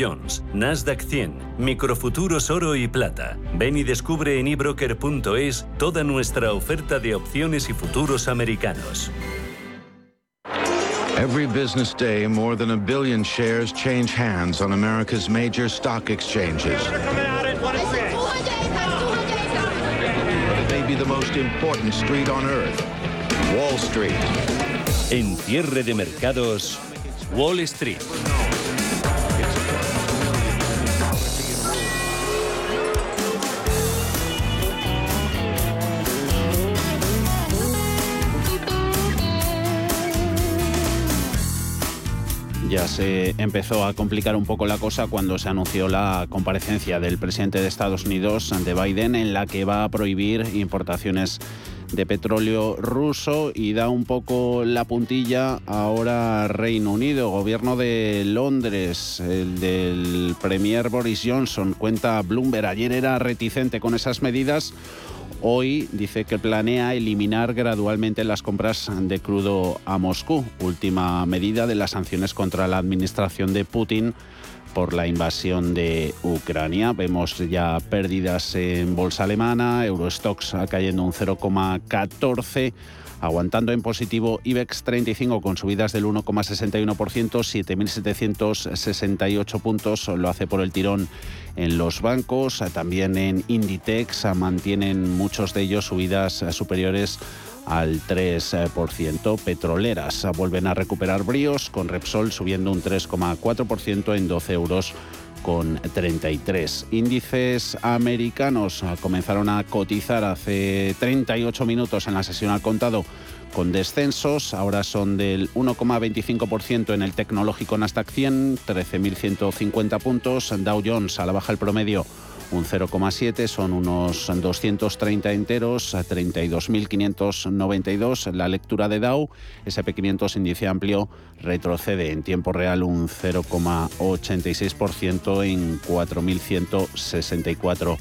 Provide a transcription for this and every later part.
Jones, Nasdaq 100, Microfuturos Oro y Plata. Ven y descubre en ebroker.es toda nuestra oferta de opciones y futuros americanos. Every business day, more than a billion shares change hands on America's major stock exchanges. It may be the most important street on earth, Wall Street. En cierre de mercados, Wall Street. Ya se empezó a complicar un poco la cosa cuando se anunció la comparecencia del presidente de Estados Unidos, de Biden, en la que va a prohibir importaciones de petróleo ruso y da un poco la puntilla ahora Reino Unido, gobierno de Londres, el del Premier Boris Johnson, cuenta Bloomberg, ayer era reticente con esas medidas. Hoy dice que planea eliminar gradualmente las compras de crudo a Moscú, última medida de las sanciones contra la administración de Putin por la invasión de Ucrania. Vemos ya pérdidas en bolsa alemana, Eurostox cayendo un 0,14 aguantando en positivo IBEX 35 con subidas del 1,61%, 7.768 puntos, lo hace por el tirón en los bancos, también en Inditex mantienen muchos de ellos subidas superiores al 3%. Petroleras vuelven a recuperar bríos, con Repsol subiendo un 3,4% en 12 euros con 33. Índices americanos comenzaron a cotizar hace 38 minutos en la sesión al contado con descensos, ahora son del 1,25% en el tecnológico Nasdaq 100, 13.150 puntos, Dow Jones a la baja el promedio un 0,7, son unos 230 enteros, 32.592. La lectura de Dow, SP500 índice amplio, retrocede en tiempo real un 0,86% en 4.164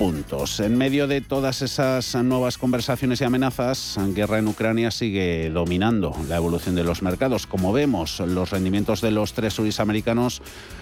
puntos. En medio de todas esas nuevas conversaciones y amenazas, guerra en Ucrania sigue dominando la evolución de los mercados. Como vemos, los rendimientos de los tresuris americanos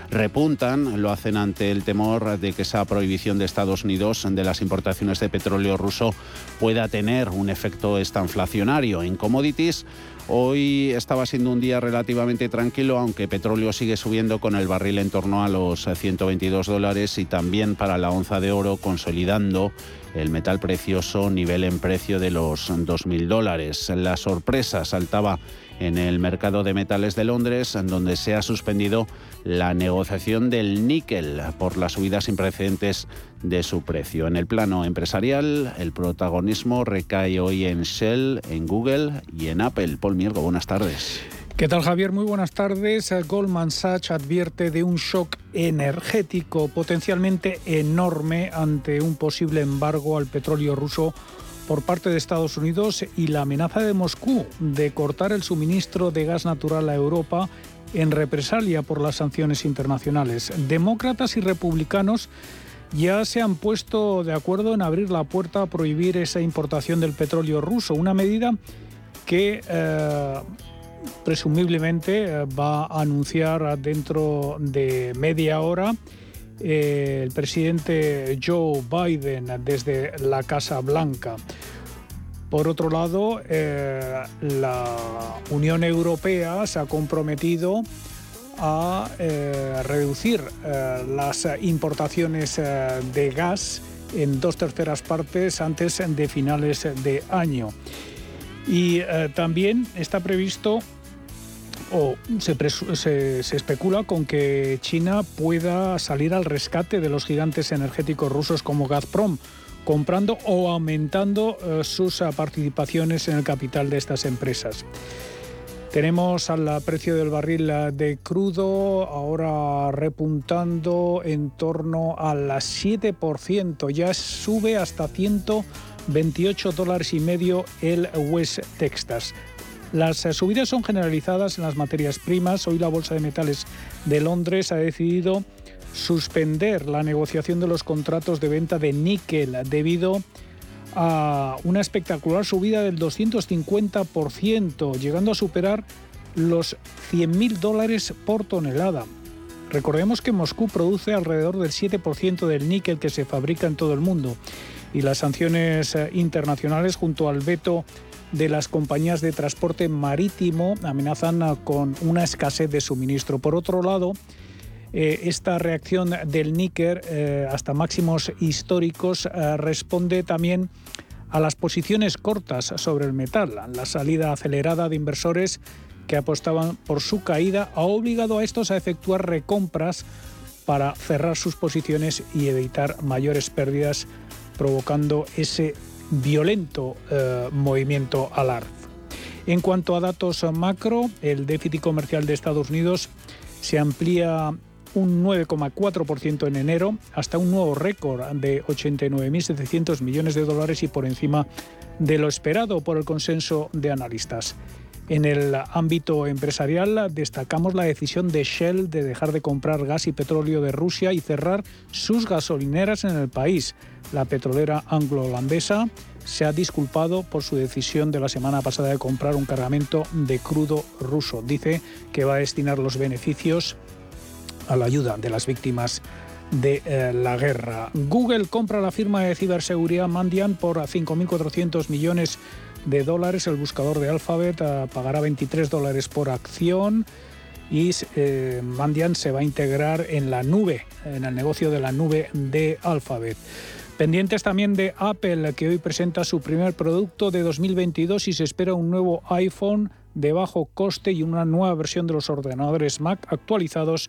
repuntan, lo hacen ante el temor de que esa prohibición de Estados Unidos de las importaciones de petróleo ruso pueda tener un efecto estanflacionario en commodities. Hoy estaba siendo un día relativamente tranquilo, aunque petróleo sigue subiendo con el barril en torno a los 122 dólares y también para la onza de oro consolidando el metal precioso nivel en precio de los 2.000 dólares. La sorpresa saltaba en el mercado de metales de Londres, donde se ha suspendido la negociación del níquel por las subidas sin precedentes de su precio. En el plano empresarial, el protagonismo recae hoy en Shell, en Google y en Apple. Paul Miergo, buenas tardes. ¿Qué tal Javier? Muy buenas tardes. Goldman Sachs advierte de un shock energético potencialmente enorme ante un posible embargo al petróleo ruso por parte de Estados Unidos y la amenaza de Moscú de cortar el suministro de gas natural a Europa en represalia por las sanciones internacionales. Demócratas y republicanos ya se han puesto de acuerdo en abrir la puerta a prohibir esa importación del petróleo ruso, una medida que eh, presumiblemente eh, va a anunciar dentro de media hora eh, el presidente Joe Biden desde la Casa Blanca. Por otro lado, la Unión Europea se ha comprometido a eh, reducir las importaciones de gas en dos terceras partes antes de finales de año. Y también está previsto o se, especula con que China pueda salir al rescate de los gigantes energéticos rusos como Gazprom, comprando o aumentando eh, sus eh, participaciones en el capital de estas empresas. Tenemos al precio del barril de crudo ahora repuntando en torno a las 7%, ya sube hasta 128 dólares y medio el West Texas. Las eh, subidas son generalizadas en las materias primas. Hoy la Bolsa de Metales de Londres ha decidido suspender la negociación de los contratos de venta de níquel debido a una espectacular subida del 250%, llegando a superar los 100.000 dólares por tonelada. Recordemos que Moscú produce alrededor del 7% del níquel que se fabrica en todo el mundo y las sanciones eh, internacionales junto al veto de las compañías de transporte marítimo amenazan eh, con una escasez de suministro. Por otro lado, eh, esta reacción del níquel hasta máximos históricos responde también a las posiciones cortas sobre el metal. La salida acelerada de inversores que apostaban por su caída ha obligado a estos a efectuar recompras para cerrar sus posiciones y evitar mayores pérdidas, provocando ese violento eh, movimiento al ARF. En cuanto a datos macro, el déficit comercial de Estados Unidos se amplía un 9,4% en enero hasta un nuevo récord de 89.700 millones de dólares y por encima de lo esperado por el consenso de analistas. En el ámbito empresarial destacamos la decisión de Shell de dejar de comprar gas y petróleo de Rusia y cerrar sus gasolineras en el país. La petrolera anglo-holandesa se ha disculpado por su decisión de la semana pasada de comprar un cargamento de crudo ruso. Dice que va a destinar los beneficios a la ayuda de las víctimas de eh, la guerra. Google compra la firma de ciberseguridad Mandiant por 5.400 millones de dólares. El buscador de Alphabet eh, pagará 23 dólares por acción y eh, Mandiant se va a integrar en la nube, en el negocio de la nube de Alphabet. Pendientes también de Apple, que hoy presenta su primer producto de 2022 y se espera un nuevo iPhone de bajo coste y una nueva versión de los ordenadores Mac actualizados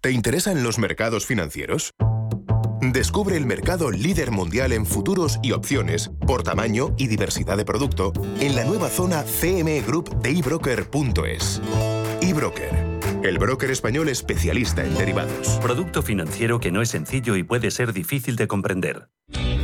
¿Te interesan los mercados financieros? Descubre el mercado líder mundial en futuros y opciones por tamaño y diversidad de producto en la nueva zona CME Group de ebroker.es. eBroker, el broker español especialista en derivados. Producto financiero que no es sencillo y puede ser difícil de comprender.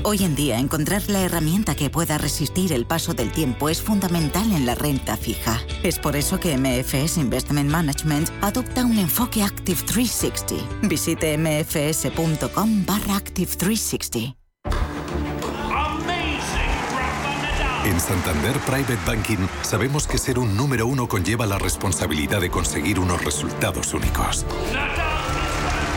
Hoy en día, encontrar la herramienta que pueda resistir el paso del tiempo es fundamental en la renta fija. Es por eso que MFS Investment Management adopta un enfoque Active 360. Visite mfs.com barra Active 360. En Santander Private Banking sabemos que ser un número uno conlleva la responsabilidad de conseguir unos resultados únicos.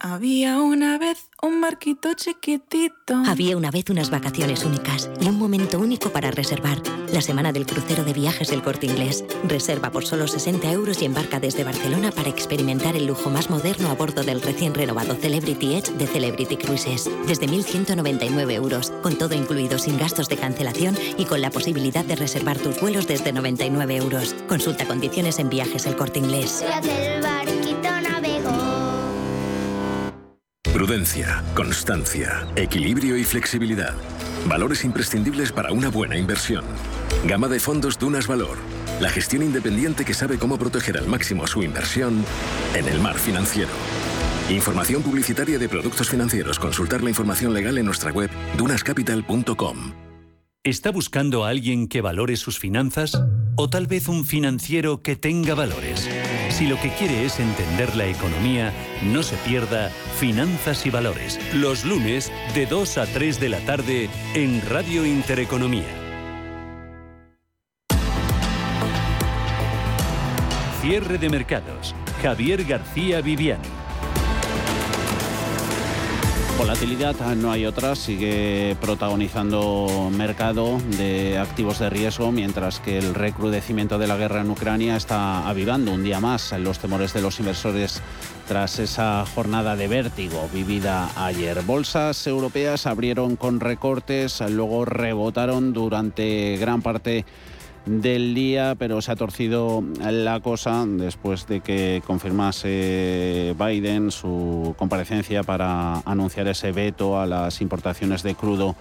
Había una vez un barquito chiquitito. Había una vez unas vacaciones únicas y un momento único para reservar. La semana del crucero de viajes del corte inglés. Reserva por solo 60 euros y embarca desde Barcelona para experimentar el lujo más moderno a bordo del recién renovado Celebrity Edge de Celebrity Cruises. Desde 1.199 euros, con todo incluido sin gastos de cancelación y con la posibilidad de reservar tus vuelos desde 99 euros. Consulta condiciones en viajes el corte inglés. Prudencia, constancia, equilibrio y flexibilidad. Valores imprescindibles para una buena inversión. Gama de fondos Dunas Valor. La gestión independiente que sabe cómo proteger al máximo su inversión en el mar financiero. Información publicitaria de productos financieros. Consultar la información legal en nuestra web dunascapital.com. ¿Está buscando a alguien que valore sus finanzas? ¿O tal vez un financiero que tenga valores? Si lo que quiere es entender la economía, no se pierda Finanzas y Valores, los lunes de 2 a 3 de la tarde en Radio Intereconomía. Cierre de mercados. Javier García Viviani. Volatilidad, no hay otra, sigue protagonizando mercado de activos de riesgo, mientras que el recrudecimiento de la guerra en Ucrania está avivando un día más los temores de los inversores tras esa jornada de vértigo vivida ayer. Bolsas europeas abrieron con recortes, luego rebotaron durante gran parte del día, pero se ha torcido la cosa después de que confirmase Biden su comparecencia para anunciar ese veto a las importaciones de crudo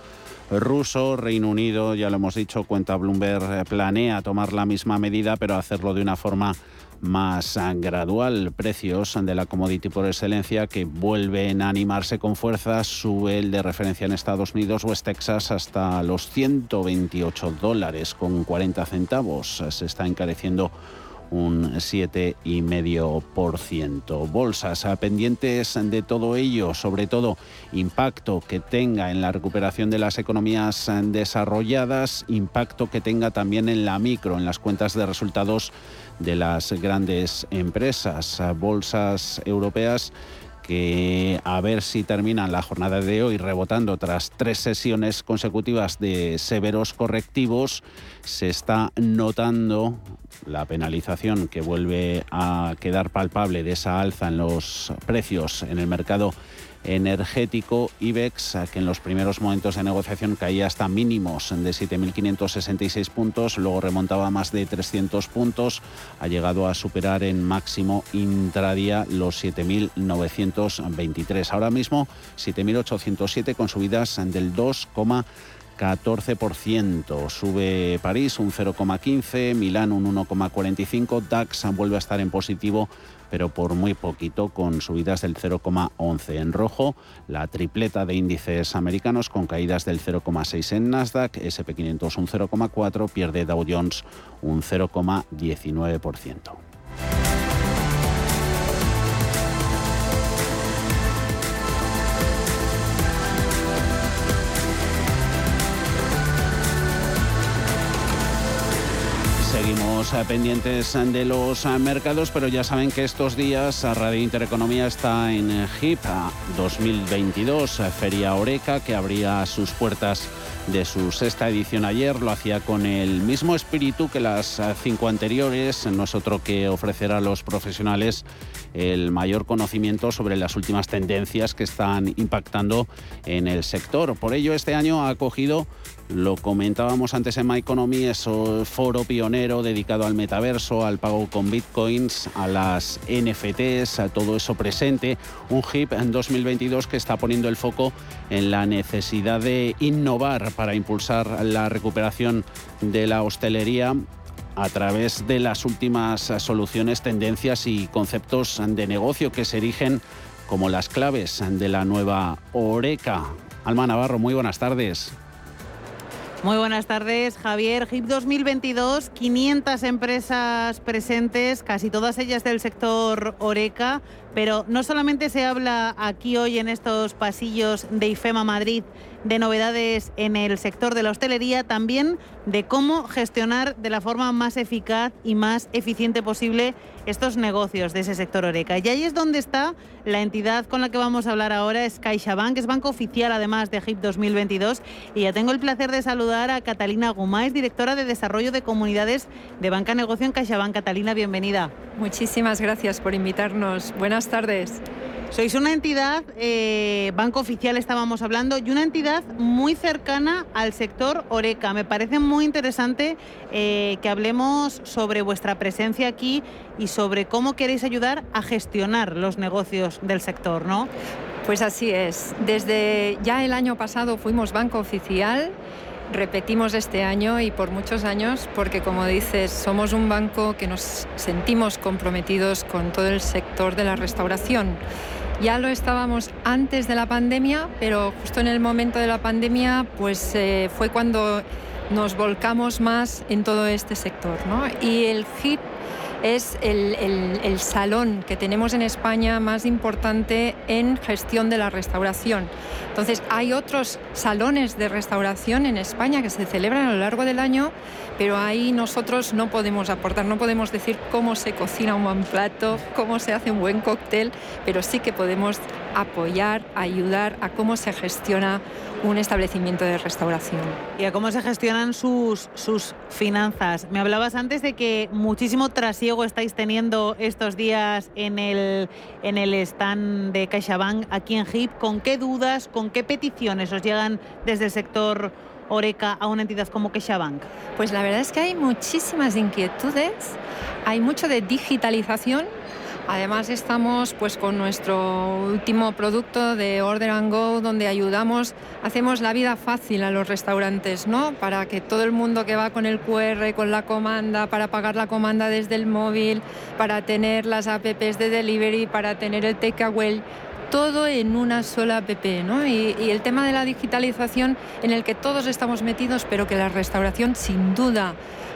ruso. Reino Unido, ya lo hemos dicho, cuenta Bloomberg, planea tomar la misma medida, pero hacerlo de una forma más gradual. Precios de la commodity por excelencia que vuelven a animarse con fuerza. Sube el de referencia en Estados Unidos, West Texas, hasta los 128 dólares con 40 centavos. Se está encareciendo un 7,5%. Bolsas pendientes de todo ello, sobre todo impacto que tenga en la recuperación de las economías desarrolladas, impacto que tenga también en la micro, en las cuentas de resultados de las grandes empresas, bolsas europeas que a ver si terminan la jornada de hoy rebotando tras tres sesiones consecutivas de severos correctivos, se está notando la penalización que vuelve a quedar palpable de esa alza en los precios en el mercado energético IBEX, que en los primeros momentos de negociación caía hasta mínimos de 7.566 puntos, luego remontaba más de 300 puntos, ha llegado a superar en máximo intradía los 7.923. Ahora mismo 7.807 con subidas del 2,14%. Sube París un 0,15, Milán un 1,45, DAX vuelve a estar en positivo pero por muy poquito, con subidas del 0,11 en rojo, la tripleta de índices americanos con caídas del 0,6 en Nasdaq, SP500 un 0,4, pierde Dow Jones un 0,19%. Seguimos eh, pendientes de los eh, mercados, pero ya saben que estos días Radio Intereconomía está en HIP 2022, eh, Feria Oreca, que abría sus puertas de su sexta edición ayer. Lo hacía con el mismo espíritu que las cinco anteriores, no es otro que ofrecer a los profesionales el mayor conocimiento sobre las últimas tendencias que están impactando en el sector. Por ello, este año ha acogido lo comentábamos antes en My Economy, eso foro pionero dedicado al metaverso, al pago con bitcoins, a las NFTs, a todo eso presente. Un HIP en 2022 que está poniendo el foco en la necesidad de innovar para impulsar la recuperación de la hostelería a través de las últimas soluciones, tendencias y conceptos de negocio que se erigen como las claves de la nueva Oreca. Alma Navarro, muy buenas tardes. Muy buenas tardes, Javier. HIP 2022, 500 empresas presentes, casi todas ellas del sector Oreca, pero no solamente se habla aquí hoy en estos pasillos de IFEMA Madrid de novedades en el sector de la hostelería, también de cómo gestionar de la forma más eficaz y más eficiente posible estos negocios de ese sector Oreca. Y ahí es donde está la entidad con la que vamos a hablar ahora, es CaixaBank, es banco oficial además de HIP 2022. Y ya tengo el placer de saludar a Catalina Gumáez, directora de Desarrollo de Comunidades de Banca Negocio en CaixaBank. Catalina, bienvenida. Muchísimas gracias por invitarnos. Buenas tardes. Sois una entidad, eh, Banco Oficial estábamos hablando, y una entidad muy cercana al sector Oreca. Me parece muy interesante eh, que hablemos sobre vuestra presencia aquí y sobre cómo queréis ayudar a gestionar los negocios del sector, ¿no? Pues así es. Desde ya el año pasado fuimos Banco Oficial repetimos este año y por muchos años porque, como dices, somos un banco que nos sentimos comprometidos con todo el sector de la restauración. Ya lo estábamos antes de la pandemia, pero justo en el momento de la pandemia pues eh, fue cuando nos volcamos más en todo este sector. ¿no? Y el HIT es el, salón que tenemos en España más importante en gestión de la restauración. Entonces, hay otros salones de restauración en España que se celebran a lo largo del año, pero ahí nosotros no podemos aportar, no podemos decir cómo se cocina un buen plato, cómo se hace un buen cóctel, pero sí que podemos apoyar, ayudar a cómo se gestiona un establecimiento de restauración. Y a cómo se gestionan sus, sus finanzas. Me hablabas antes de que muchísimo trasiego estáis teniendo estos días en el, en el stand de CaixaBank aquí en HIP. ¿Con qué dudas, con qué peticiones os llegan desde el sector Oreca a una entidad como CaixaBank? Pues la verdad es que hay muchísimas inquietudes, hay mucho de digitalización Además estamos pues con nuestro último producto de Order and Go donde ayudamos, hacemos la vida fácil a los restaurantes, ¿no? Para que todo el mundo que va con el QR, con la comanda, para pagar la comanda desde el móvil, para tener las apps de delivery, para tener el takeaway, todo en una sola app, ¿no? Y, y, el tema de la digitalización en el que todos estamos metidos, pero que la restauración sin duda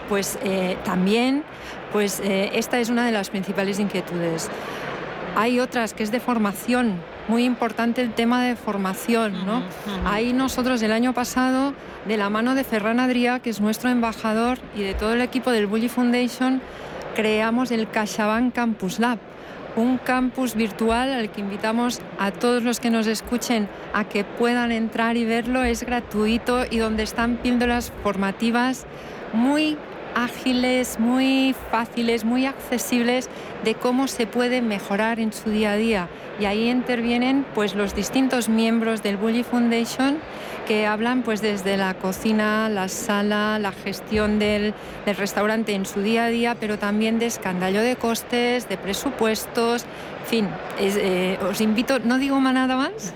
pues eh, también pues eh, esta es una de las principales inquietudes. Hay otras que es de formación, muy importante el tema de formación, ¿no? Ahí nosotros el año pasado, de la mano de Ferran Adrià, que es nuestro embajador, y de todo el equipo del Bully Foundation, creamos el CaixaBank Campus Lab, un campus virtual al que invitamos a todos los que nos escuchen a que puedan entrar y verlo. Es gratuito y donde están píldoras formativas muy ágiles, muy fáciles, muy accesibles de cómo se puede mejorar en su día a día. Y ahí intervienen pues los distintos miembros del Bully Foundation que hablan pues desde la cocina, la sala, la gestión del, del restaurante en su día a día, pero también de escandallo de costes, de presupuestos, fin, eh, os invito, no digo más nada más,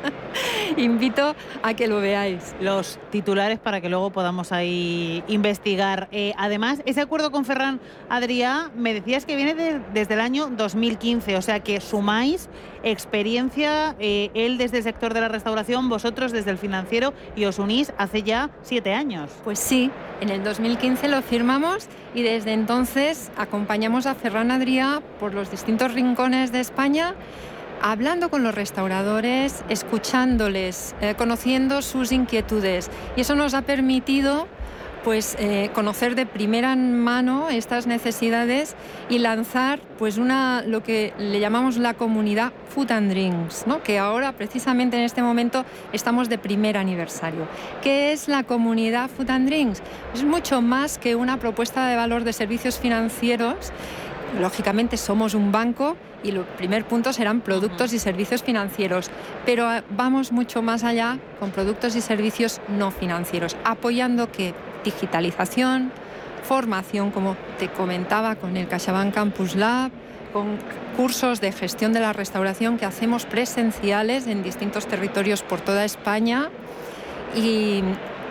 invito a que lo veáis. Los titulares para que luego podamos ahí investigar. Eh, además, ese acuerdo con Ferran Adrià, me decías que viene desde el año 2015, o sea que sumáis experiencia, eh, él desde el sector de la restauración, vosotros desde el financiero, y os unís hace ya siete años. Pues sí, en el 2015 lo firmamos y desde entonces acompañamos a Ferran Adrià por los distintos rincones de España hablando con los restauradores, escuchándoles, eh, conociendo sus inquietudes. Y eso nos ha permitido pues eh, conocer de primera mano estas necesidades y lanzar pues una lo que le llamamos la comunidad Food and Drinks, ¿no? que ahora precisamente en este momento estamos de primer aniversario. ¿Qué es la comunidad Food and Drinks? Es mucho más que una propuesta de valor de servicios financieros. Lógicamente somos un banco y el primer punto serán productos y servicios financieros, pero eh, vamos mucho más allá con productos y servicios no financieros, apoyando que digitalización, formación, como te comentaba, con el CaixaBank Campus Lab, con cursos de gestión de la restauración que hacemos presenciales en distintos territorios por toda España. Y,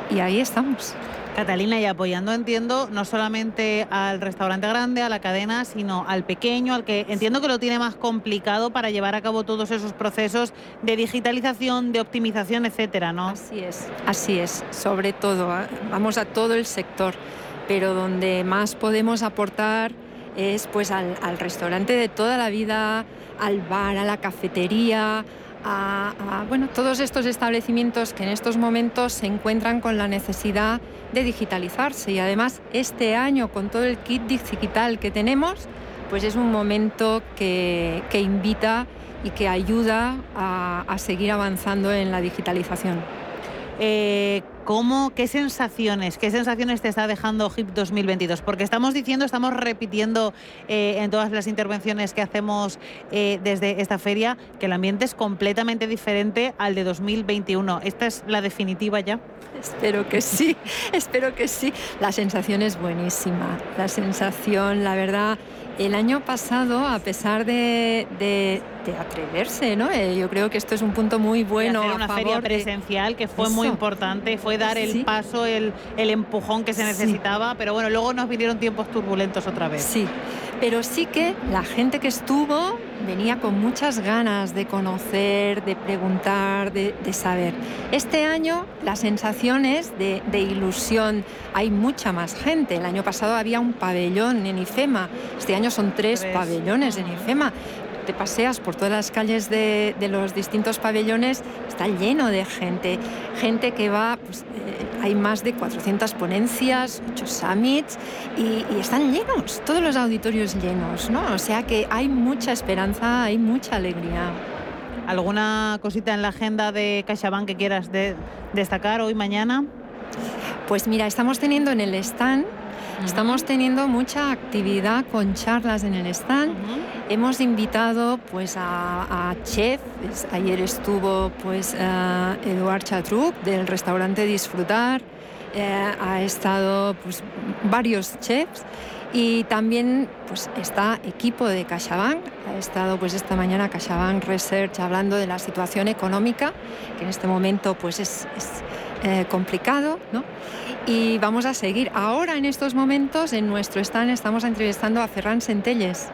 y ahí estamos. Catalina, y apoyando, entiendo, no solamente al restaurante grande, a la cadena, sino al pequeño, al que entiendo que lo tiene más complicado para llevar a cabo todos esos procesos de digitalización, de optimización, etcétera, ¿no? Así es, así es, sobre todo, ¿eh? vamos a todo el sector, pero donde más podemos aportar es pues al, al restaurante de toda la vida, al bar, a la cafetería, a, bueno, todos estos establecimientos que en estos momentos se encuentran con la necesidad de digitalizarse y además este año con todo el kit digital que tenemos, pues es un momento que, invita y que ayuda a, a seguir avanzando en la digitalización. Eh, ¿Cómo, qué sensaciones, qué sensaciones te está dejando HIP 2022? Porque estamos diciendo, estamos repitiendo eh, en todas las intervenciones que hacemos eh, desde esta feria que el ambiente es completamente diferente al de 2021. ¿Esta es la definitiva ya? Espero que sí, espero que sí. La sensación es buenísima. La sensación, la verdad, el año pasado, a pesar de, atreverse, ¿no? Eh, yo creo que esto es un punto muy bueno. hacer una feria presencial que fue muy importante, fue dar el paso, el, el, empujón que se necesitaba, pero bueno, luego nos vinieron tiempos turbulentos otra vez. Sí, pero sí que la gente que estuvo venía con muchas ganas de conocer, de preguntar, de, saber. Este año las sensaciones de, de, ilusión, hay mucha más gente. El año pasado había un pabellón en IFEMA, este año son tres, pabellones en IFEMA te paseas por todas las calles de, los distintos pabellones, está lleno de gente. Gente que va, pues, eh, hay más de 400 ponencias, 8 summits y, están llenos, todos los auditorios llenos, ¿no? O sea que hay mucha esperanza, hay mucha alegría. ¿Alguna cosita en la agenda de CaixaBank que quieras destacar hoy, mañana? Pues mira, estamos teniendo en el stand Estamos teniendo mucha actividad con charlas en el stand. Hemos invitado pues a, chefs. Ayer estuvo pues uh, Eduard Chatruc del restaurante Disfrutar. Eh, ha estado pues, varios chefs y también pues, está equipo de CaixaBank. Ha estado pues, esta mañana CaixaBank Research hablando de la situación económica, que en este momento pues, es, eh, complicado. ¿no? Y vamos a seguir. Ahora, en estos momentos, en nuestro stand estamos entrevistando a Ferran Centelles.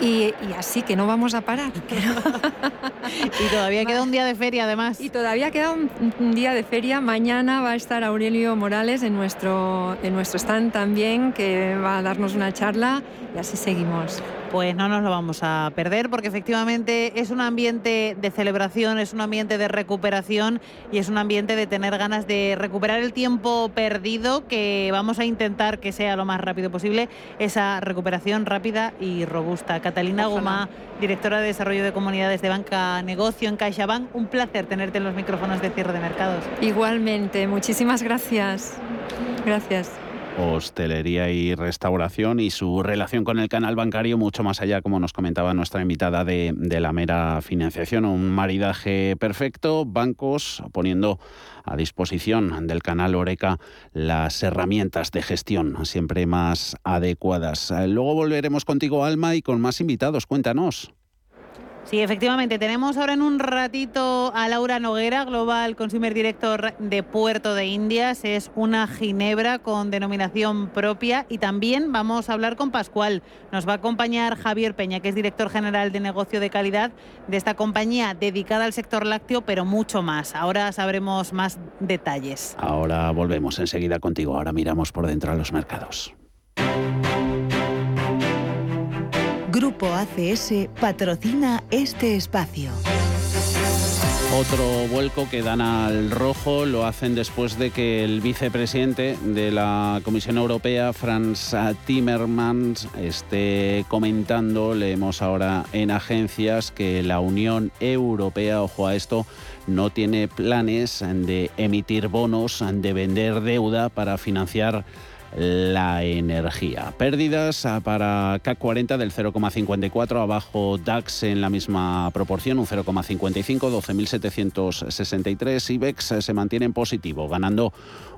Y, así que no vamos a parar. y todavía queda un día de feria además. Y todavía queda un, día de feria. Mañana va a estar Aurelio Morales en nuestro, en nuestro stand también, que va a darnos una charla y así seguimos pues no nos lo vamos a perder porque efectivamente es un ambiente de celebración, es un ambiente de recuperación y es un ambiente de tener ganas de recuperar el tiempo perdido que vamos a intentar que sea lo más rápido posible, esa recuperación rápida y robusta. Catalina Goma, directora de Desarrollo de Comunidades de Banca Negocio en CaixaBank, un placer tenerte en los micrófonos de cierre de mercados. Igualmente, muchísimas gracias. Gracias hostelería y restauración y su relación con el canal bancario mucho más allá, como nos comentaba nuestra invitada, de, la mera financiación. Un maridaje perfecto, bancos poniendo a disposición del canal Oreca las herramientas de gestión siempre más adecuadas. Luego volveremos contigo, Alma, y con más invitados. Cuéntanos. Sí, efectivamente. Tenemos ahora en un ratito a Laura Noguera, Global Consumer Director de Puerto de Indias. Es una ginebra con denominación propia. Y también vamos a hablar con Pascual. Nos va a acompañar Javier Peña, que es director general de negocio de calidad de esta compañía dedicada al sector lácteo, pero mucho más. Ahora sabremos más detalles. Ahora volvemos enseguida contigo. Ahora miramos por dentro a los mercados. Grupo ACS patrocina este espacio. Otro vuelco que dan al rojo lo hacen después de que el vicepresidente de la Comisión Europea, Franz Timmermans, esté comentando, leemos ahora en agencias, que la Unión Europea, ojo a esto, no tiene planes de emitir bonos, de vender deuda para financiar la energía. Pérdidas ah, para CAC 40 del 0,54, abajo DAX en la misma proporción, un 0,55, 12.763. IBEX eh, se mantiene en positivo, ganando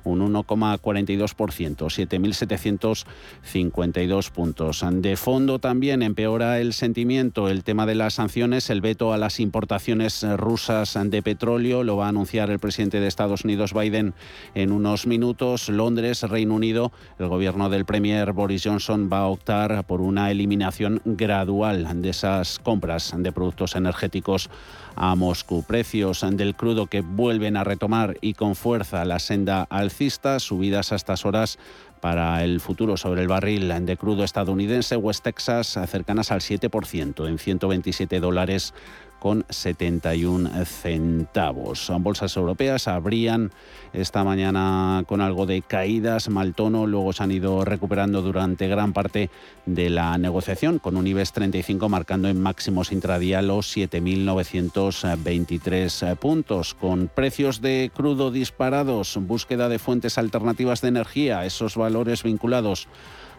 un 1,42%, 7.752 puntos. De fondo también empeora el sentimiento el tema de las sanciones, el veto a las importaciones rusas de petróleo, lo va a anunciar el presidente de Estados Unidos Biden en unos minutos. Londres, Reino Unido, el gobierno del Premier Boris Johnson va a optar por una eliminación gradual de esas compras de productos energéticos a Moscú. Precios del crudo que vuelven a retomar y con fuerza la senda alcista, subidas a estas horas para el futuro sobre el barril de crudo estadounidense West Texas cercanas al 7% en 127 dólares 71 centavos. Bolsas europeas abrían esta mañana con algo de caídas, mal tono, luego se han ido recuperando durante gran parte de la negociación, con un IBEX 35 marcando en máximos intradía los 7.923 puntos, con precios de crudo disparados, búsqueda de fuentes alternativas de energía, esos valores vinculados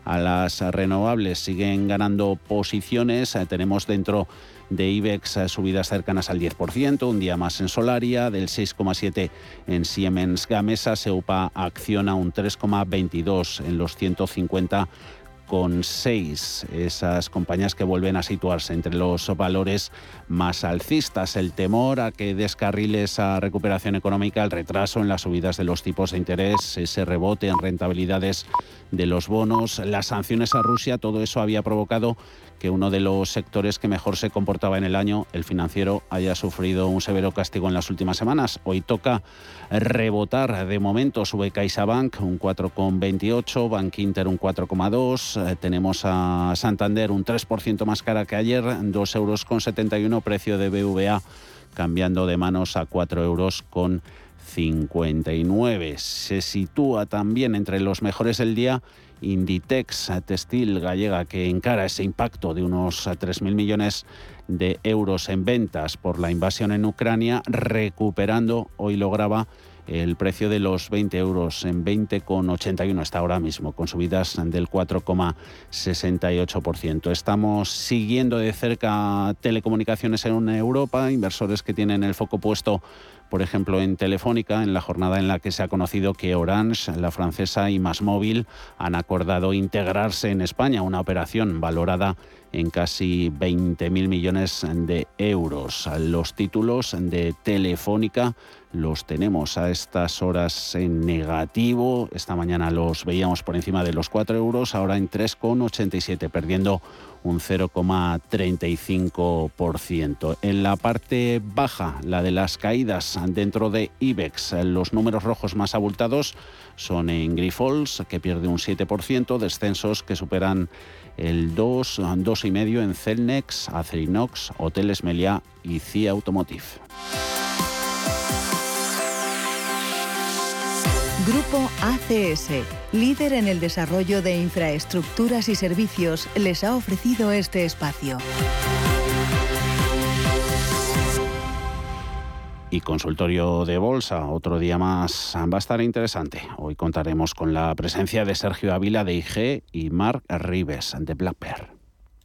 a las renovables siguen ganando posiciones. Tenemos dentro de IBEX subidas cercanas al 10%, un día más en Solaria, del 6,7 en Siemens Gamesa, Seupa acciona un 3,22 en los 150 con seis esas compañías que vuelven a situarse entre los valores más alcistas. El temor a que descarrile esa recuperación económica, el retraso en las subidas de los tipos de interés, ese rebote en rentabilidades de los bonos, las sanciones a Rusia, todo eso había provocado que uno de los sectores que mejor se comportaba en el año, el financiero, haya sufrido un severo castigo en las últimas semanas. Hoy toca rebotar. De momento sube CaixaBank un 4,28, Bank Inter un 4,2. Eh, tenemos a Santander un 3% más cara que ayer, 2,71 euros, precio de BVA cambiando de manos a 4 euros con 59. Se sitúa también entre los mejores del día Inditex Textil Gallega, que encara ese impacto de unos 3.000 millones de euros en ventas por la invasión en Ucrania, recuperando, hoy lograba el precio de los 20 euros en 20,81 está ahora mismo, con subidas del 4,68%. Estamos siguiendo de cerca telecomunicaciones en Europa, inversores que tienen el foco puesto por ejemplo, en Telefónica, en la jornada en la que se ha conocido que Orange, la francesa y Másmóvil han acordado integrarse en España, una operación valorada en casi 20.000 millones de euros. Los títulos de Telefónica los tenemos a estas horas en negativo. Esta mañana los veíamos por encima de los 4 euros, ahora en 3,87, perdiendo un 0,35%. En la parte baja, la de las caídas dentro de IBEX, los números rojos más abultados son en Grifols, que pierde un 7%, descensos que superan el 2, 2,5% en Celnex, Acerinox, Hoteles Meliá y CIA Automotive. Grupo ACS, líder en el desarrollo de infraestructuras y servicios, les ha ofrecido este espacio. Y consultorio de bolsa, otro día más va a estar interesante. Hoy contaremos con la presencia de Sergio Ávila de IG y Mark Rives de Black Bear.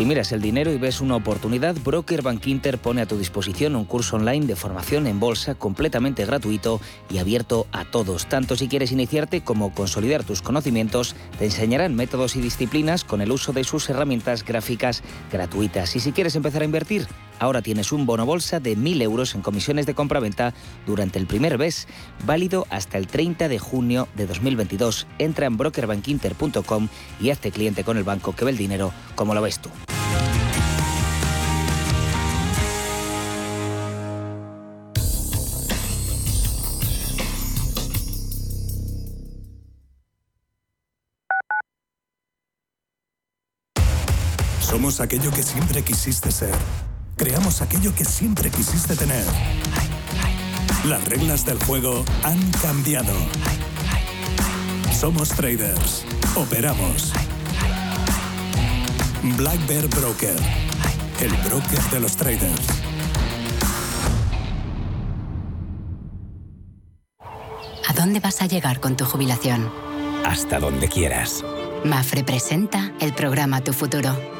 Si miras el dinero y ves una oportunidad, Broker Inter pone a tu disposición un curso online de formación en bolsa completamente gratuito y abierto a todos. Tanto si quieres iniciarte como consolidar tus conocimientos, te enseñarán métodos y disciplinas con el uso de sus herramientas gráficas gratuitas. Y si quieres empezar a invertir, ahora tienes un bono bolsa de 1.000 euros en comisiones de compra-venta durante el primer mes, válido hasta el 30 de junio de 2022. Entra en brokerbankinter.com y hazte cliente con el banco que ve el dinero como lo ves tú. Aquello que siempre quisiste ser. Creamos aquello que siempre quisiste tener. Las reglas del juego han cambiado. Somos traders. Operamos. Black Bear Broker. El broker de los traders. ¿A dónde vas a llegar con tu jubilación? Hasta donde quieras. Mafre presenta el programa Tu Futuro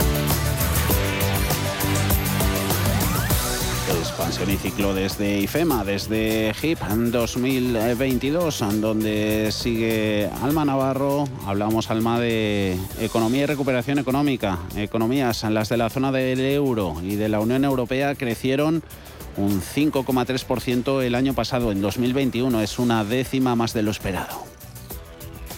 Expansión y ciclo desde IFEMA, desde HIP 2022, donde sigue Alma Navarro. Hablamos, Alma, de economía y recuperación económica. Economías, las de la zona del euro y de la Unión Europea, crecieron un 5,3% el año pasado, en 2021. Es una décima más de lo esperado.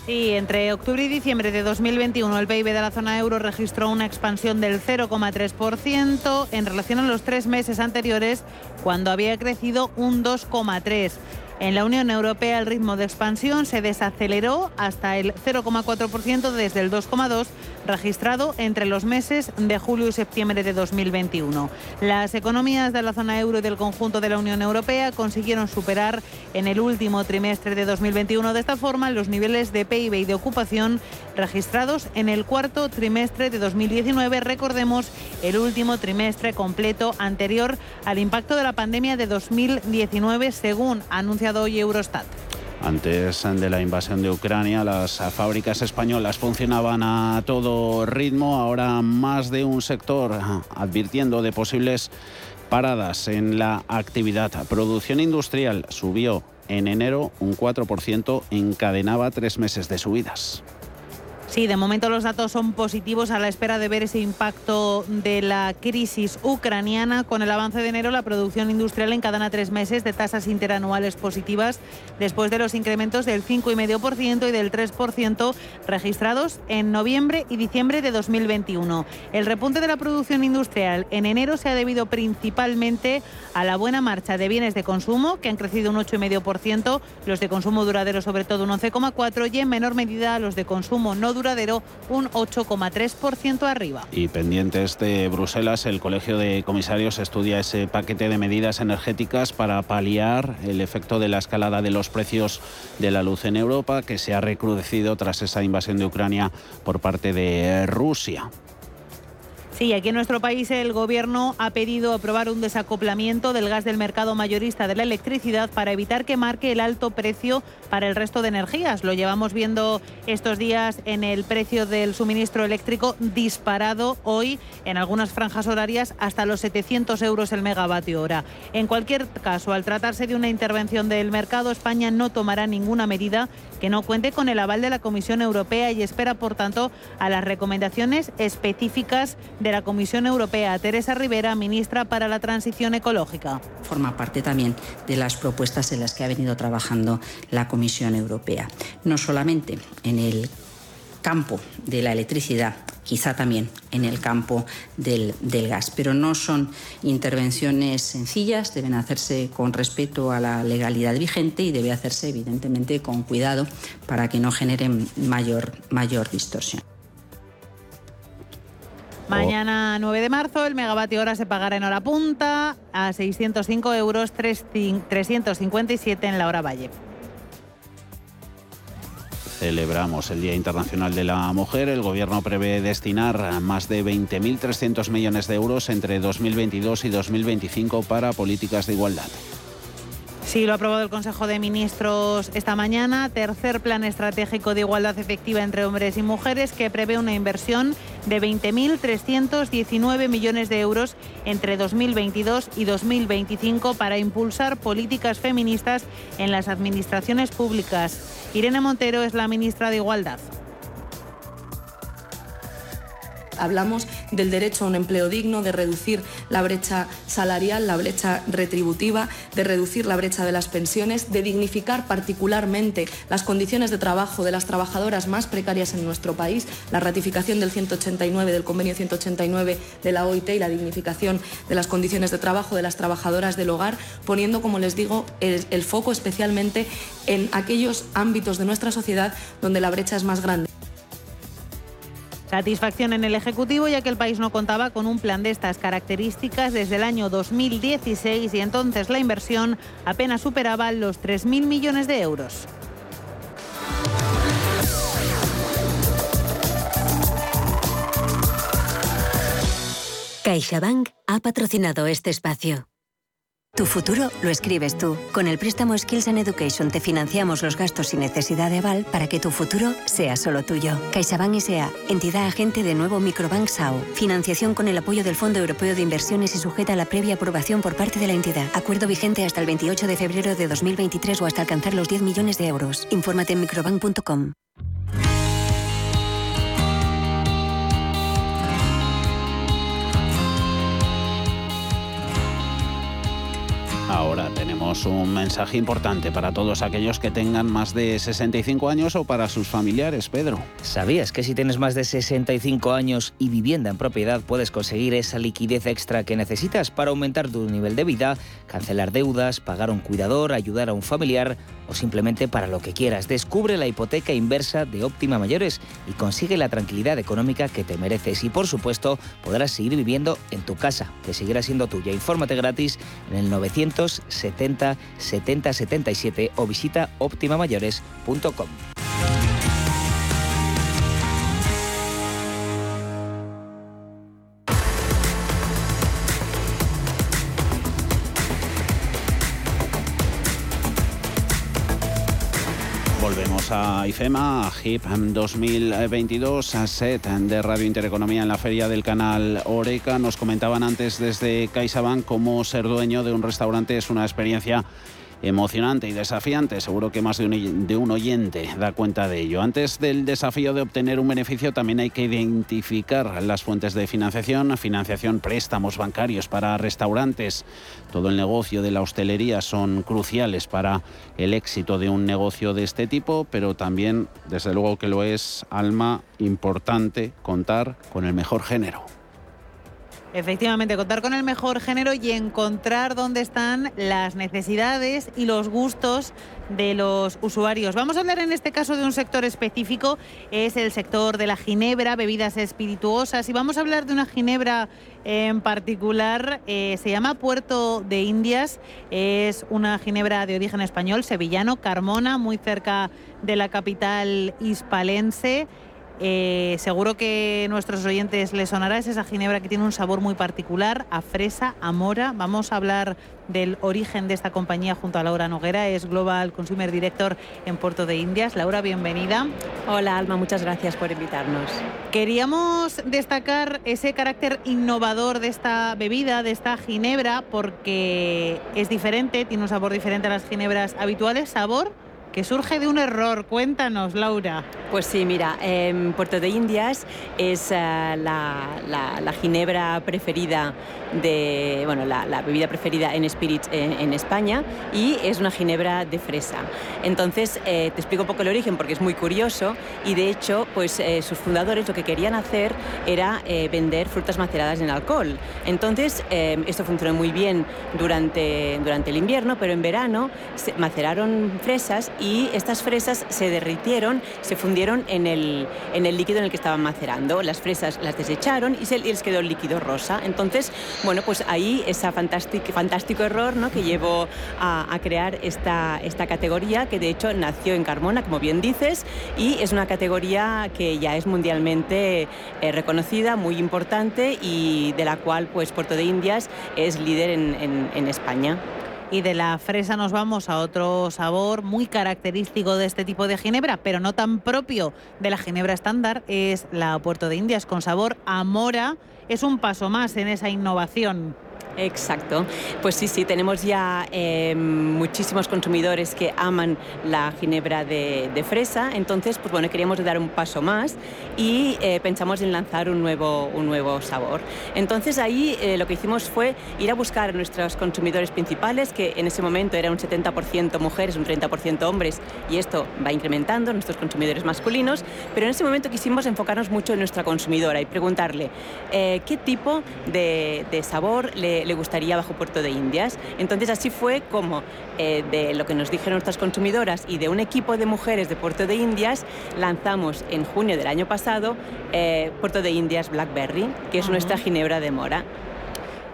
Sí, entre octubre y diciembre de 2021 el PIB de la zona euro registró una expansión del 0,3% en relación a los tres meses anteriores, cuando había crecido un 2,3%. En la Unión Europea el ritmo de expansión se desaceleró hasta el 0,4% desde el 2,2% registrado entre los meses de julio y septiembre de 2021. Las economías de la zona euro y del conjunto de la Unión Europea consiguieron superar en el último trimestre de 2021 de esta forma los niveles de PIB y de ocupación registrados en el cuarto trimestre de 2019, recordemos el último trimestre completo anterior al impacto de la pandemia de 2019 según ha anunciado hoy Eurostat. Antes de la invasión de Ucrania, las fábricas españolas funcionaban a todo ritmo. Ahora más de un sector advirtiendo de posibles paradas en la actividad. Producción industrial subió en enero un 4%, encadenaba tres meses de subidas. Sí, de momento los datos son positivos a la espera de ver ese impacto de la crisis ucraniana. Con el avance de enero, la producción industrial encadena tres meses de tasas interanuales positivas después de los incrementos del 5,5% y del 3% registrados en noviembre y diciembre de 2021. El repunte de la producción industrial en enero se ha debido principalmente a la buena marcha de bienes de consumo, que han crecido un 8,5%, los de consumo duradero sobre todo un 11,4% y en menor medida los de consumo no duradero un 8,3% arriba. Y pendientes de Bruselas, el Colegio de Comisarios estudia ese paquete de medidas energéticas para paliar el efecto de la escalada de los precios de la luz en Europa, que se ha recrudecido tras esa invasión de Ucrania por parte de Rusia. Sí, aquí en nuestro país el Gobierno ha pedido aprobar un desacoplamiento del gas del mercado mayorista de la electricidad para evitar que marque el alto precio para el resto de energías. Lo llevamos viendo estos días en el precio del suministro eléctrico disparado hoy en algunas franjas horarias hasta los 700 euros el megavatio hora. En cualquier caso, al tratarse de una intervención del mercado, España no tomará ninguna medida que no cuente con el aval de la Comisión Europea y espera, por tanto, a las recomendaciones específicas de la Comisión Europea. Teresa Rivera, ministra para la Transición Ecológica. Forma parte también de las propuestas en las que ha venido trabajando la Comisión Europea. No solamente en el campo de la electricidad, quizá también en el campo del, gas. Pero no son intervenciones sencillas, deben hacerse con respeto a la legalidad vigente y debe hacerse evidentemente con cuidado para que no generen mayor, mayor distorsión. Mañana 9 de marzo el megavatio hora se pagará en hora punta a 605 euros 357 en la hora valle. Celebramos el Día Internacional de la Mujer. El Gobierno prevé destinar más de 20.300 millones de euros entre 2022 y 2025 para políticas de igualdad. Sí, lo ha aprobado el Consejo de Ministros esta mañana. Tercer plan estratégico de igualdad efectiva entre hombres y mujeres que prevé una inversión de 20.319 millones de euros entre 2022 y 2025 para impulsar políticas feministas en las administraciones públicas. Irene Montero es la ministra de Igualdad. Hablamos del derecho a un empleo digno, de reducir la brecha salarial, la brecha retributiva, de reducir la brecha de las pensiones, de dignificar particularmente las condiciones de trabajo de las trabajadoras más precarias en nuestro país, la ratificación del 189 del convenio 189 de la OIT y la dignificación de las condiciones de trabajo de las trabajadoras del hogar, poniendo, como les digo, el, el foco especialmente en aquellos ámbitos de nuestra sociedad donde la brecha es más grande. Satisfacción en el Ejecutivo ya que el país no contaba con un plan de estas características desde el año 2016 y entonces la inversión apenas superaba los 3.000 millones de euros. CaixaBank ha patrocinado este espacio. Tu futuro lo escribes tú. Con el préstamo Skills and Education te financiamos los gastos sin necesidad de aval para que tu futuro sea solo tuyo. CaixaBank S.A., entidad agente de nuevo Microbank SAO. Financiación con el apoyo del Fondo Europeo de Inversiones y sujeta a la previa aprobación por parte de la entidad. Acuerdo vigente hasta el 28 de febrero de 2023 o hasta alcanzar los 10 millones de euros. Infórmate en microbank.com. Ahora tenemos un mensaje importante para todos aquellos que tengan más de 65 años o para sus familiares, Pedro. ¿Sabías que si tienes más de 65 años y vivienda en propiedad puedes conseguir esa liquidez extra que necesitas para aumentar tu nivel de vida, cancelar deudas, pagar un cuidador, ayudar a un familiar simplemente para lo que quieras? Descubre la hipoteca inversa de Óptima Mayores y consigue la tranquilidad económica que te mereces y por supuesto podrás seguir viviendo en tu casa, que seguirá siendo tuya. Infórmate gratis en el 900 70 70 77 o visita optimamayores.com. a IFEMA, a HIP 2022, a SET de Radio Intereconomía en la Feria del Canal Oreca. Nos comentaban antes desde CaixaBank cómo ser dueño de un restaurante es una experiencia emocionante y desafiante. Seguro que más de un, oyente da cuenta de ello. Antes del desafío de obtener un beneficio, también hay que identificar las fuentes de financiación, financiación, préstamos bancarios para restaurantes. Todo el negocio de la hostelería son cruciales para el éxito de un negocio de este tipo, pero también, desde luego que lo es, Alma, importante contar con el mejor género. Efectivamente, contar con el mejor género y encontrar dónde están las necesidades y los gustos de los usuarios. Vamos a hablar en este caso de un sector específico, es el sector de la ginebra, bebidas espirituosas, y vamos a hablar de una ginebra en particular, eh, se llama Puerto de Indias, es una ginebra de origen español, sevillano, Carmona, muy cerca de la capital hispalense. Eh, seguro que nuestros oyentes les sonará, es esa ginebra que tiene un sabor muy particular, a fresa, a mora. Vamos a hablar del origen de esta compañía junto a Laura Noguera, es Global Consumer Director en Puerto de Indias. Laura, bienvenida. Hola Alma, muchas gracias por invitarnos. Queríamos destacar ese carácter innovador de esta bebida, de esta ginebra, porque es diferente, tiene un sabor diferente a las ginebras habituales, sabor que surge de un error. Cuéntanos, Laura. Pues sí, mira, Puerto de Indias es eh, la, ginebra preferida de, bueno, la, bebida preferida en Spirit en, España y es una ginebra de fresa. Entonces, eh, te explico un poco el origen porque es muy curioso y de hecho, pues eh, sus fundadores lo que querían hacer era vender frutas maceradas en alcohol. Entonces, esto funcionó muy bien durante, durante el invierno, pero en verano se maceraron fresas estas fresas se derritieron, se fundieron en el, en el líquido en el que estaban macerando. Las fresas las desecharon y, se, les quedó el líquido rosa. Entonces, bueno, pues ahí ese fantástico, error ¿no? que llevó a, crear esta, esta categoría, que de hecho nació en Carmona, como bien dices, y es una categoría que ya es mundialmente eh, reconocida, muy importante y de la cual pues Puerto de Indias es líder en España. Y de la fresa nos vamos a otro sabor muy característico de este tipo de ginebra, pero no tan propio de la ginebra estándar, es la Puerto de Indias con sabor a mora. Es un paso más en esa innovación. Exacto. Pues sí, sí, tenemos ya eh, muchísimos consumidores que aman la ginebra de, fresa, entonces, pues bueno, queríamos dar un paso más y eh, pensamos en lanzar un nuevo, un nuevo sabor. Entonces ahí eh, lo que hicimos fue ir a buscar a nuestros consumidores principales, que en ese momento era un 70% mujeres, un 30% hombres, y esto va incrementando, nuestros consumidores masculinos, pero en ese momento quisimos enfocarnos mucho en nuestra consumidora y preguntarle qué tipo de sabor le le, gustaría bajo Puerto de Indias. Entonces así fue como eh, de lo que nos dijeron nuestras consumidoras y de un equipo de mujeres de Puerto de Indias lanzamos en junio del año pasado eh, Puerto de Indias Blackberry, que es nuestra ginebra de mora.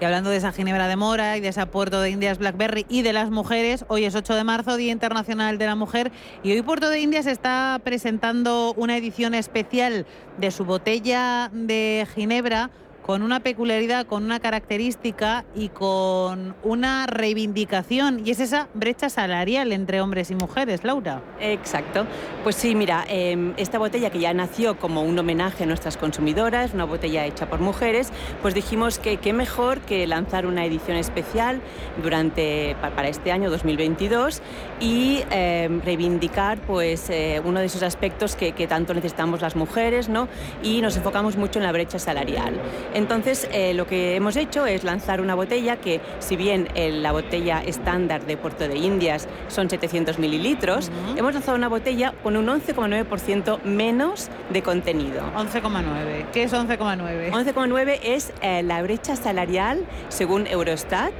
Y hablando de esa Ginebra de Mora y de ese Puerto de Indias Blackberry y de las mujeres, hoy es 8 de marzo, Día Internacional de la Mujer, y hoy Puerto de Indias está presentando una edición especial de su botella de Ginebra con una peculiaridad, con una característica y con una reivindicación, y es esa brecha salarial entre hombres y mujeres, Laura. Exacto. Pues sí, mira, em, esta botella que ya nació como un homenaje a nuestras consumidoras, una botella hecha por mujeres, pues dijimos que qué mejor que lanzar una edición especial durante para este año 2022 y em, reivindicar pues eh, uno de esos aspectos que, que, tanto necesitamos las mujeres, ¿no? Y nos enfocamos mucho en la brecha salarial. Entonces, eh, lo que hemos hecho es lanzar una botella que, si bien la botella estándar de Puerto de Indias son 700 mililitros, hemos lanzado una botella con un 11,9% menos de contenido. 11,9. ¿Qué es 11,9? 11,9 es eh, la brecha salarial según Eurostat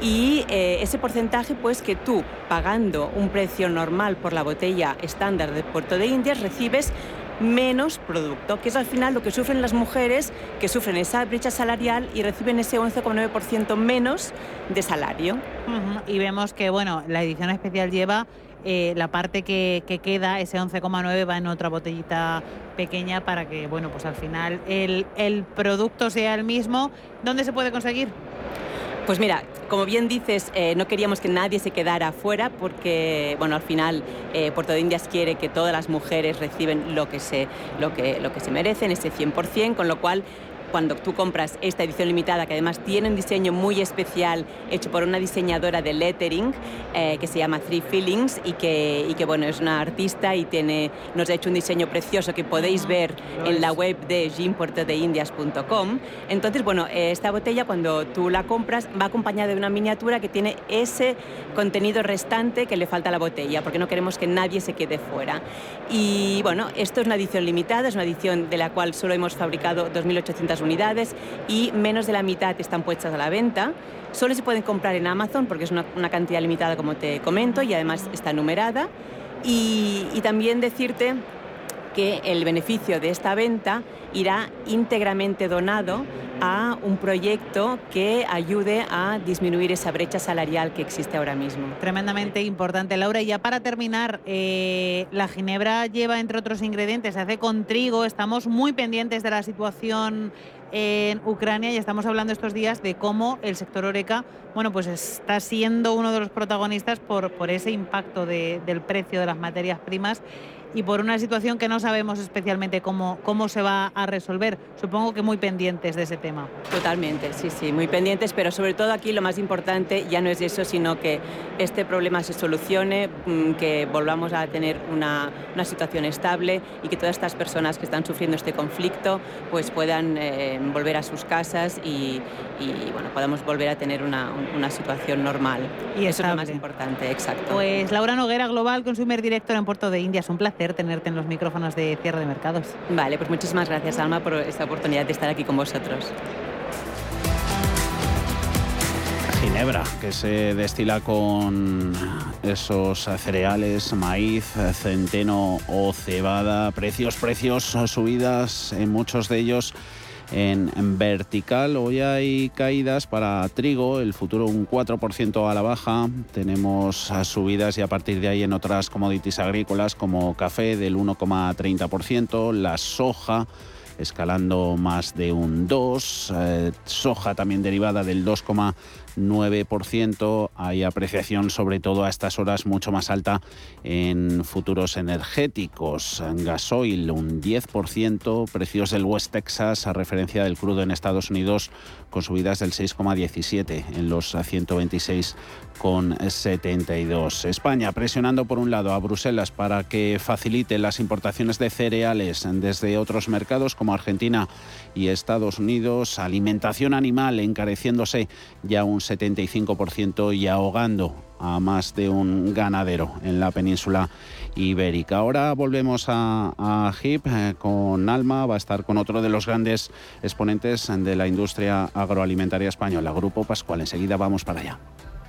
y eh, ese porcentaje pues que tú pagando un precio normal por la botella estándar de Puerto de Indias recibes menos producto, que es al final lo que sufren las mujeres que sufren esa brecha salarial y reciben ese 11,9% menos de salario. Y vemos que bueno, la edición especial lleva eh, la parte que, queda, ese 11,9 va en otra botellita pequeña para que bueno, pues al final el, el producto sea el mismo. ¿Dónde se puede conseguir? Pues mira, como bien dices, eh, no queríamos que nadie se quedara afuera porque, bueno, al final eh, Puerto de Indias quiere que todas las mujeres reciben lo que se, lo que, lo que se merecen, ese 100%, con lo cual cuando tú compras esta edición limitada, que además tiene un diseño muy especial hecho por una diseñadora de lettering eh, que se llama Three Feelings y que, y que bueno, es una artista y tiene, nos ha hecho un diseño precioso que podéis ver en la web de gymportodeindias.com. Entonces, bueno, esta botella cuando tú la compras va acompañada de una miniatura que tiene ese contenido restante que le falta a la botella, porque no queremos que nadie se quede fuera. Y bueno, esto es una edición limitada, es una edición de la cual solo hemos fabricado 2.800 unidades y menos de la mitad están puestas a la venta. Solo se pueden comprar en Amazon porque es una, cantidad limitada, como te comento, y además está numerada. Y, también decirte que el beneficio de esta venta irá íntegramente donado a un proyecto que ayude a disminuir esa brecha salarial que existe ahora mismo. Tremendamente importante, Laura. Y ya para terminar, eh, la ginebra lleva, entre otros ingredientes, se hace con trigo. Estamos muy pendientes de la situación en Ucrania y estamos hablando estos días de cómo el sector Oreca bueno, pues está siendo uno de los protagonistas por, por ese impacto del precio de las materias primas y por una situación que no sabemos especialmente cómo, cómo se va a resolver. Supongo que muy pendientes de ese tema. Totalmente, sí, sí, muy pendientes, pero sobre todo aquí lo más importante ya no es eso, sino que este problema se solucione, mm, que volvamos a tener una, una situación estable y que todas estas personas que están sufriendo este conflicto pues puedan eh, volver a sus casas y, y, bueno, podamos volver a tener una, una situación normal. Y eso es lo más importante, exacto. Pues Laura Noguera, Global Consumer Director en Puerto de India, es un placer tenerte en los micrófonos de cierre de mercados. Vale, pues muchísimas gracias Alma por esta oportunidad de estar aquí con vosotros. Ginebra, que se destila con esos cereales, maíz, centeno o cebada, precios, precios, subidas en muchos de ellos en, vertical. Hoy hay caídas para trigo, el futuro un 4% a la baja. Tenemos subidas y a partir de ahí en otras commodities agrícolas como café del 1,30%, la soja escalando más de un 2, eh, soja también derivada del 2,30%. 9%. Hay apreciación sobre todo a estas horas mucho más alta en futuros energéticos. En gasoil un 10%, precios del West Texas a referencia del crudo en Estados Unidos con subidas del 6,17 en los 126,72. España presionando por un lado a Bruselas para que facilite las importaciones de cereales desde otros mercados como Argentina y Estados Unidos, alimentación animal encareciéndose ya un 75% y ahogando a más de un ganadero en la península ibérica. Ahora volvemos a, a HIP eh, con Alma, va a estar con otro de los grandes exponentes de la industria agroalimentaria española, Grupo Pascual. Enseguida vamos para allá.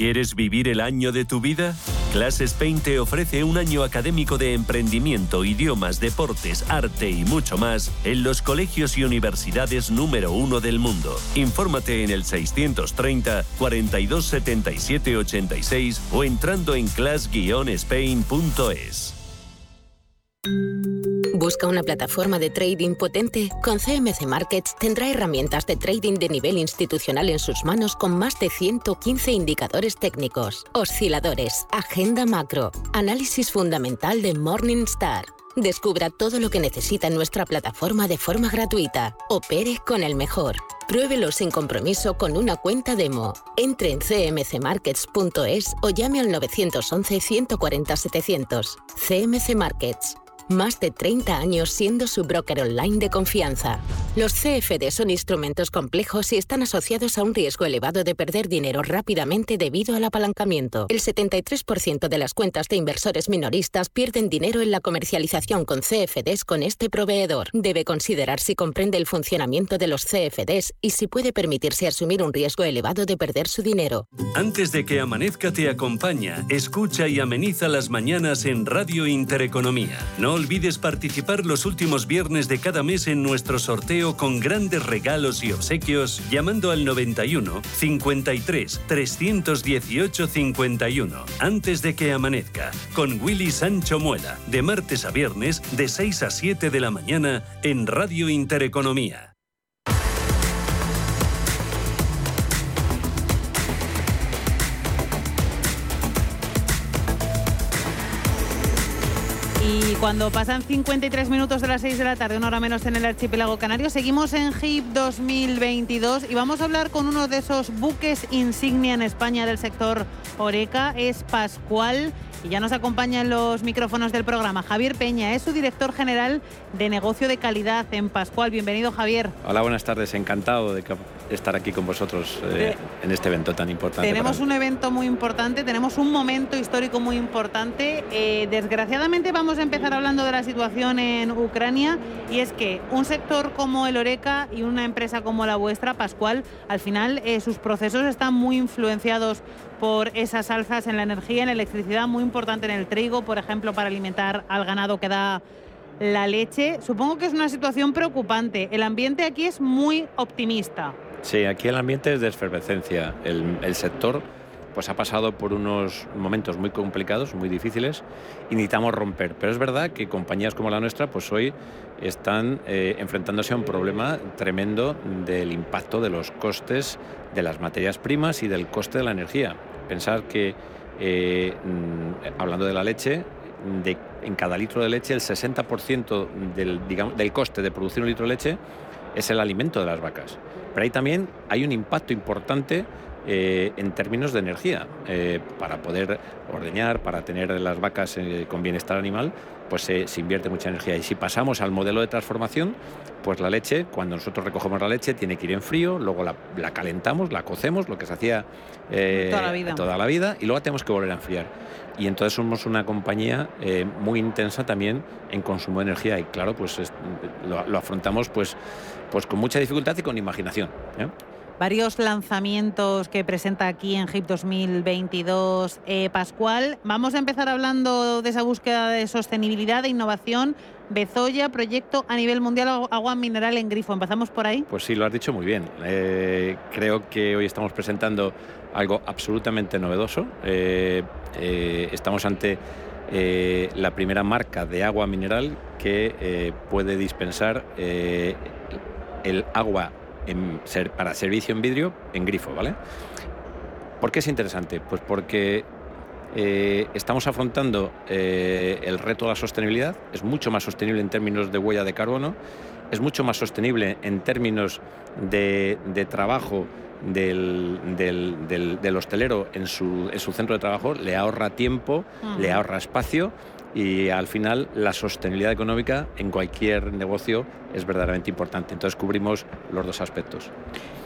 ¿Quieres vivir el año de tu vida? Class Spain te ofrece un año académico de emprendimiento, idiomas, deportes, arte y mucho más en los colegios y universidades número uno del mundo. Infórmate en el 630 42 77 86 o entrando en class-spain.es. ¿Busca una plataforma de trading potente? Con CMC Markets tendrá herramientas de trading de nivel institucional en sus manos con más de 115 indicadores técnicos, osciladores, agenda macro, análisis fundamental de Morningstar. Descubra todo lo que necesita en nuestra plataforma de forma gratuita. Opere con el mejor. Pruébelo sin compromiso con una cuenta demo. Entre en cmcmarkets.es o llame al 911 140 700. CMC Markets. Más de 30 años siendo su broker online de confianza. Los CFD son instrumentos complejos y están asociados a un riesgo elevado de perder dinero rápidamente debido al apalancamiento. El 73% de las cuentas de inversores minoristas pierden dinero en la comercialización con CFDs con este proveedor. Debe considerar si comprende el funcionamiento de los CFDs y si puede permitirse asumir un riesgo elevado de perder su dinero. Antes de que amanezca te acompaña, escucha y ameniza las mañanas en Radio Intereconomía. No olvides participar los últimos viernes de cada mes en nuestro sorteo con grandes regalos y obsequios llamando al 91 53 318 51 antes de que amanezca con Willy Sancho Muela de martes a viernes de 6 a 7 de la mañana en Radio Intereconomía. Cuando pasan 53 minutos de las 6 de la tarde, una hora menos en el archipiélago canario, seguimos en HIP 2022 y vamos a hablar con uno de esos buques insignia en España del sector Oreca, es Pascual. Y ya nos acompaña en los micrófonos del programa Javier Peña, es su director general de negocio de calidad en Pascual. Bienvenido, Javier. Hola, buenas tardes. Encantado de estar aquí con vosotros eh, en este evento tan importante. Tenemos un evento muy importante, tenemos un momento histórico muy importante. Eh, desgraciadamente vamos a empezar hablando de la situación en Ucrania y es que un sector como el Oreca y una empresa como la vuestra, Pascual, al final eh, sus procesos están muy influenciados por esas alzas en la energía, en la electricidad, muy importante en el trigo, por ejemplo, para alimentar al ganado que da la leche. Supongo que es una situación preocupante. El ambiente aquí es muy optimista. Sí, aquí el ambiente es de efervescencia. El, sector pues ha pasado por unos momentos muy complicados, muy difíciles, y necesitamos romper. Pero es verdad que compañías como la nuestra, pues hoy están eh, enfrentándose a un problema tremendo del impacto de los costes de las materias primas y del coste de la energía. Pensar que, eh, mm, hablando de la leche, en cada litro de leche el 60% del, del coste de producir un litro de leche es el alimento de las vacas. Pero ahí también hay un impacto importante eh, en términos de energía. Eh, para poder ordeñar, para tener las vacas eh, con bienestar animal, pues se invierte mucha energía. Y si pasamos al modelo de transformación, pues la leche, cuando nosotros recogemos la leche, tiene que ir en frío, luego la, calentamos, la cocemos, lo que se hacía toda, la vida. toda la vida, y luego tenemos que volver a enfriar. Y entonces somos una compañía muy intensa también en consumo de energía y claro, pues lo, lo, afrontamos pues, pues con mucha dificultad y con imaginación varios lanzamientos que presenta aquí en HIP 2022 eh, Pascual. Vamos a empezar hablando de esa búsqueda de sostenibilidad, de innovación. Bezoya, proyecto a nivel mundial agua mineral en grifo. ¿Empezamos por ahí? Pues sí, lo has dicho muy bien. Eh, creo que hoy estamos presentando algo absolutamente novedoso. Eh, eh, estamos ante la primera marca de agua mineral que puede dispensar el agua para servicio en vidrio en grifo, ¿vale? ¿Por qué es interesante? Pues porque eh, estamos afrontando eh, el reto de la sostenibilidad, es mucho más sostenible en términos de huella de carbono, es mucho más sostenible en términos de, trabajo del, hostelero en su, centro de trabajo, le ahorra tiempo, le ahorra espacio y al final la sostenibilidad económica en cualquier negocio es verdaderamente importante. Entonces cubrimos los dos aspectos.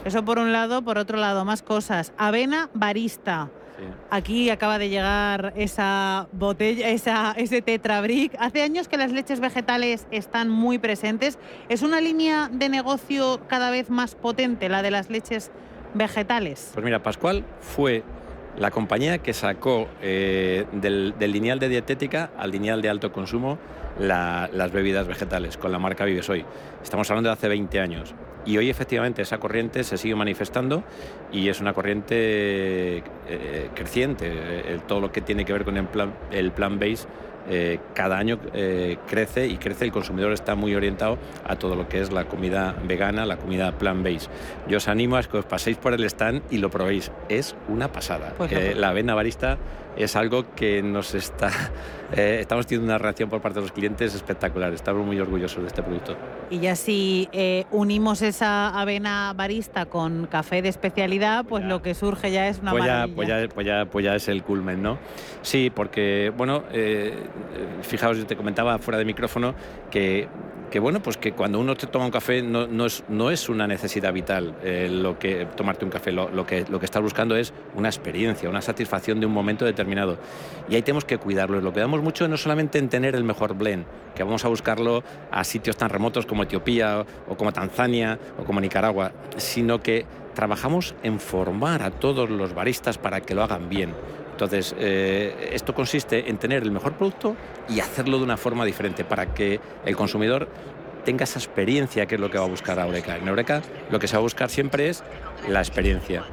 Eso por un lado, por otro lado, más cosas. Avena barista. Aquí acaba de llegar esa botella, esa, ese tetrabric. Hace años que las leches vegetales están muy presentes. ¿Es una línea de negocio cada vez más potente la de las leches vegetales? Pues mira, Pascual fue la compañía que sacó eh, del, lineal de dietética al lineal de alto consumo las bebidas vegetales con la marca Vives Hoy. Estamos hablando de hace 20 años. Y hoy efectivamente esa corriente se sigue manifestando y es una corriente eh, creciente. todo lo que tiene que ver con el plan, el plan base eh, cada año eh, crece y crece, el consumidor está muy orientado a todo lo que es la comida vegana, la comida plant-based. Yo os animo a que os paséis por el stand y lo probéis. Es una pasada. Pues la avena barista es algo que nos está... Eh, estamos teniendo una reacción por parte de los clientes espectacular. Estamos muy orgullosos de este producto. Y ya si unimos esa avena barista con café de especialidad, pues lo que surge ya es una pues ya, pues, ya, pues, ya, pues ya es el culmen, ¿no? Sí, porque, bueno, fijaos, yo te comentaba fuera de micrófono que, que, bueno, pues que cuando uno te toma un café no, no, es, no es, una necesidad vital eh, lo que tomarte un café, lo, que, lo que estás buscando es una experiencia, una satisfacción de un momento determinado. Y ahí tenemos que cuidarlo. Lo que damos mucho no solamente en tener el mejor blend, que vamos a buscarlo a sitios tan remotos como Etiopía o como Tanzania o como Nicaragua, sino que trabajamos en formar a todos los baristas para que lo hagan bien. Entonces, eh, esto consiste en tener el mejor producto y hacerlo de una forma diferente para que el consumidor tenga esa experiencia que es lo que va a buscar a Eureka. En Eureka lo que se va a buscar siempre es la experiencia.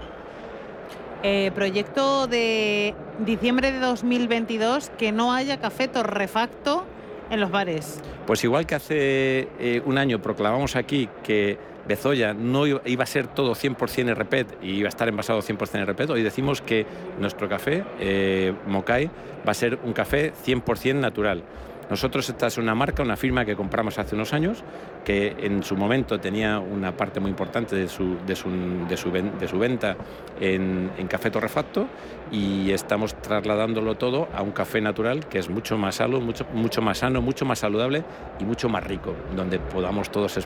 Eh, proyecto de diciembre de 2022 que no haya café torrefacto en los bares. Pues igual que hace eh, un año proclamamos aquí que Bezoya no iba a ser todo 100% RPET y iba a estar envasado 100% RPET. Hoy decimos que nuestro café, eh, Mokai, va a ser un café 100% natural. Nosotros esta es una marca, una firma que compramos hace unos años, que en su momento tenía una parte muy importante de su, de su, de su, venta en, en, café torrefacto y estamos trasladándolo todo a un café natural que es mucho más sano, mucho, mucho más sano, mucho más saludable y mucho más rico, donde podamos todos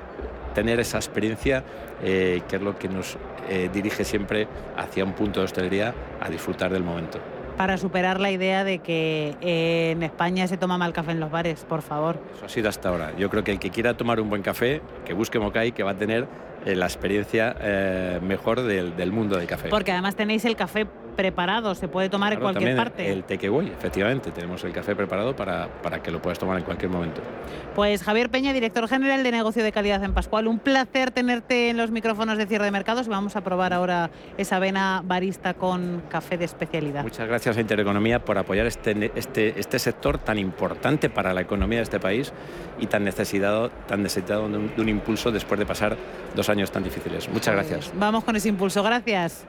tener esa experiencia eh, que es lo que nos eh, dirige siempre hacia un punto de hostelería a disfrutar del momento. Para superar la idea de que eh, en España se toma mal café en los bares, por favor. Eso ha sido hasta ahora. Yo creo que el que quiera tomar un buen café, que busque Mokai, que va a tener la experiencia mejor del, del mundo del café. Porque además tenéis el café preparado, se puede tomar en cualquier parte. El takeaway, efectivamente, tenemos el café preparado para, para que lo puedas tomar en cualquier momento. Pues Javier Peña, director general de negocio de calidad en Pascual, un placer tenerte en los micrófonos de cierre de mercados. Vamos a probar ahora esa avena barista con café de especialidad. Muchas gracias a Intereconomía por apoyar este, este, este sector tan importante para la economía de este país y tan necesitado, tan necesitado de un, de un impulso después de pasar dos años tan difíciles. Muchas pues gracias. Vamos con ese impulso. Gracias.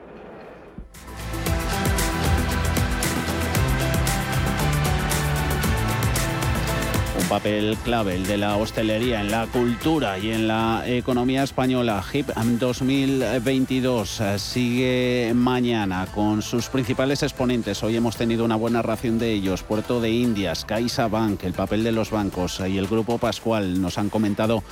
Papel clave, el de la hostelería en la cultura y en la economía española. HIP 2022 eh, sigue mañana con sus principales exponentes. Hoy hemos tenido una buena ración de ellos. Puerto de Indias, CaixaBank, el papel de los bancos y el Grupo Pascual nos han comentado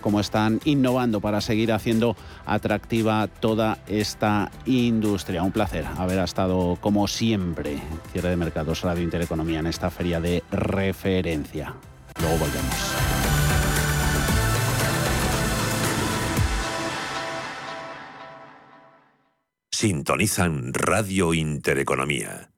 cómo están innovando para seguir haciendo atractiva toda esta industria. Un placer haber estado, como siempre, cierre de mercados Radio Intereconomía en esta feria de referencia. Luego volvemos. Sintonizan Radio Intereconomía.